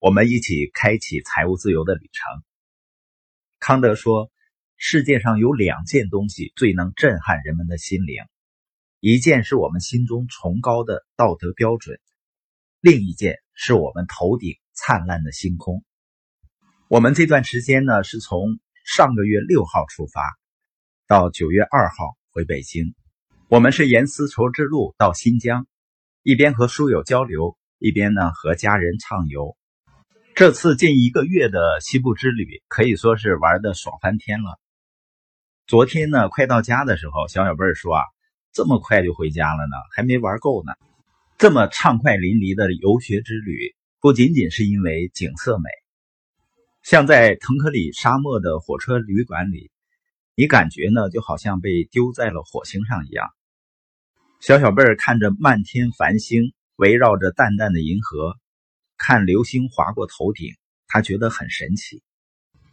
我们一起开启财务自由的旅程。康德说，世界上有两件东西最能震撼人们的心灵，一件是我们心中崇高的道德标准，另一件是我们头顶灿烂的星空。我们这段时间呢，是从上个月六号出发，到九月二号回北京。我们是沿丝绸之路到新疆，一边和书友交流，一边呢和家人畅游。这次近一个月的西部之旅可以说是玩的爽翻天了。昨天呢，快到家的时候，小小贝儿说啊，这么快就回家了呢，还没玩够呢。这么畅快淋漓的游学之旅，不仅仅是因为景色美，像在腾克里沙漠的火车旅馆里，你感觉呢就好像被丢在了火星上一样。小小贝儿看着漫天繁星，围绕着淡淡的银河，看流星划过头顶，他觉得很神奇。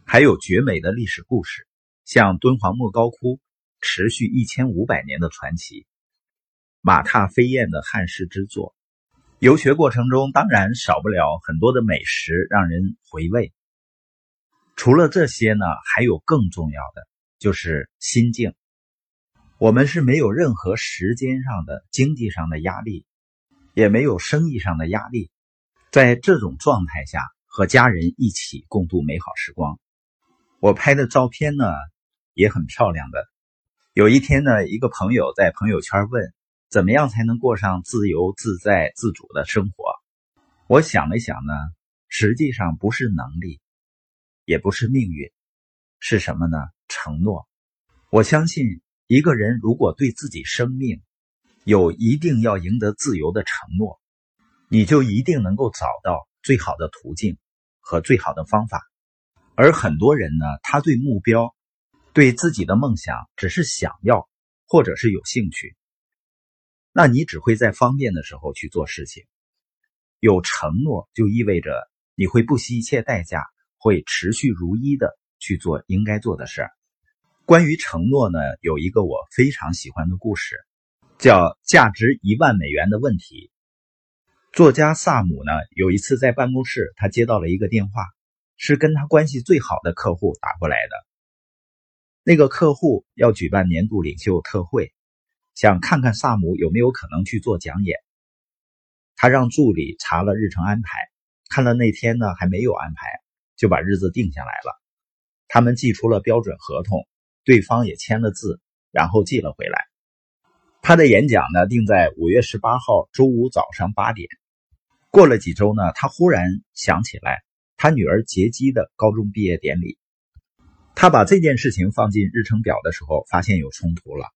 还有绝美的历史故事，像敦煌莫高窟，持续一千五百年的传奇，马踏飞燕的汉式之作。游学过程中，当然少不了很多的美食，让人回味。除了这些呢，还有更重要的，就是心境。我们是没有任何时间上的、经济上的压力，也没有生意上的压力，在这种状态下和家人一起共度美好时光。我拍的照片呢也很漂亮的。有一天呢，一个朋友在朋友圈问：“怎么样才能过上自由自在、自主的生活？”我想了想呢，实际上不是能力，也不是命运，是什么呢？承诺。我相信。一个人如果对自己生命有一定要赢得自由的承诺，你就一定能够找到最好的途径和最好的方法。而很多人呢，他对目标、对自己的梦想只是想要，或者是有兴趣，那你只会在方便的时候去做事情。有承诺就意味着你会不惜一切代价，会持续如一的去做应该做的事儿。关于承诺呢，有一个我非常喜欢的故事，叫价值一万美元的问题。作家萨姆呢，有一次在办公室，他接到了一个电话，是跟他关系最好的客户打过来的。那个客户要举办年度领袖特会，想看看萨姆有没有可能去做讲演。他让助理查了日程安排，看了那天呢还没有安排，就把日子定下来了。他们寄出了标准合同。对方也签了字，然后寄了回来。他的演讲呢定在五月十八号周五早上八点。过了几周呢，他忽然想起来他女儿杰基的高中毕业典礼。他把这件事情放进日程表的时候，发现有冲突了。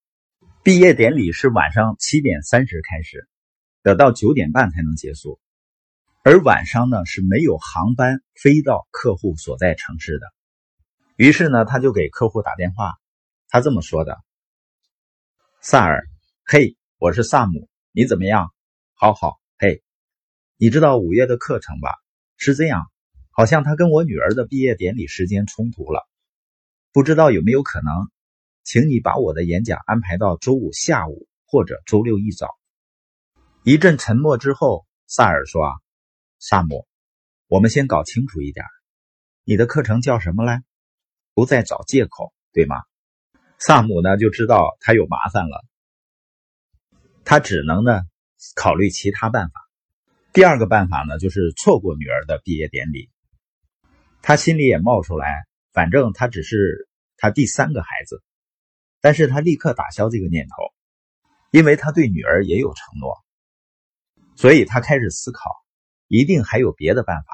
毕业典礼是晚上七点三十开始，得到九点半才能结束，而晚上呢是没有航班飞到客户所在城市的。于是呢，他就给客户打电话。他这么说的：“萨尔，嘿，我是萨姆，你怎么样？好好，你知道五月的课程吧？是这样，好像他跟我女儿的毕业典礼时间冲突了，不知道有没有可能，请你把我的演讲安排到周五下午或者周六一早。”一阵沉默之后，萨尔说：“萨姆，我们先搞清楚一点，你的课程叫什么来？不再找借口，对吗？”萨姆呢就知道他有麻烦了，他只能呢考虑其他办法。第二个办法呢就是错过女儿的毕业典礼。他心里也冒出来，反正他只是他第三个孩子，但是他立刻打消这个念头，因为他对女儿也有承诺，所以他开始思考，一定还有别的办法。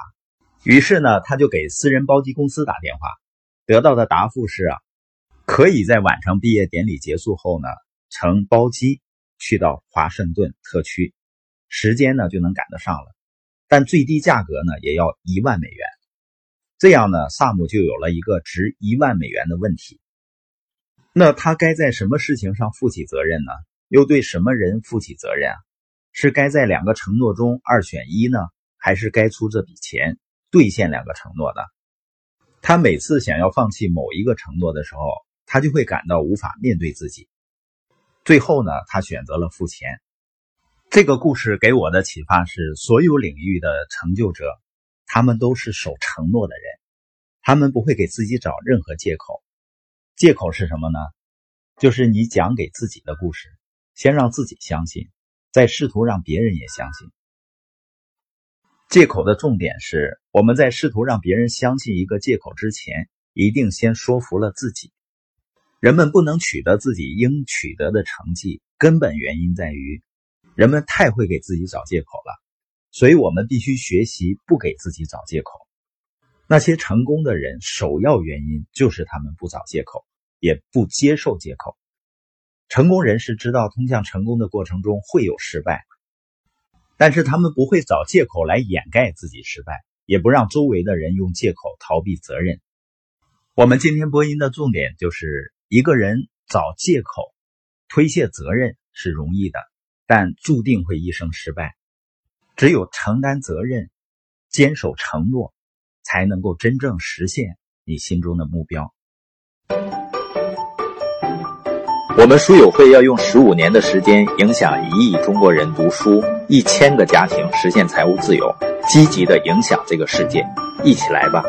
于是呢，他就给私人包机公司打电话，得到的答复是啊。可以在晚上毕业典礼结束后呢，乘包机去到华盛顿特区，时间呢就能赶得上了，但最低价格呢也要一万美元。这样呢，萨姆就有了一个值一万美元的问题。那他该在什么事情上负起责任呢？又对什么人负起责任啊？是该在两个承诺中二选一呢，还是该出这笔钱兑现两个承诺呢？他每次想要放弃某一个承诺的时候，他就会感到无法面对自己，最后呢，他选择了付钱。这个故事给我的启发是：所有领域的成就者他们都是守承诺的人，他们不会给自己找任何借口。借口是什么呢？就是你讲给自己的故事，先让自己相信，再试图让别人也相信。借口的重点是，我们在试图让别人相信一个借口之前，一定先说服了自己。人们不能取得自己应取得的成绩，根本原因在于人们太会给自己找借口了。所以，我们必须学习不给自己找借口。那些成功的人，首要原因就是他们不找借口。也不接受借口。成功人士知道通向成功的过程中会有失败，但是他们不会找借口来掩盖自己失败，也不让周围的人用借口逃避责任。我们今天播音的重点就是：一个人找借口、推卸责任是容易的，但注定会一生失败。只有承担责任、坚守承诺，才能够真正实现你心中的目标。我们书友会要用十五年的时间，影响一亿中国人读书，一千个家庭实现财务自由，积极的影响这个世界，一起来吧！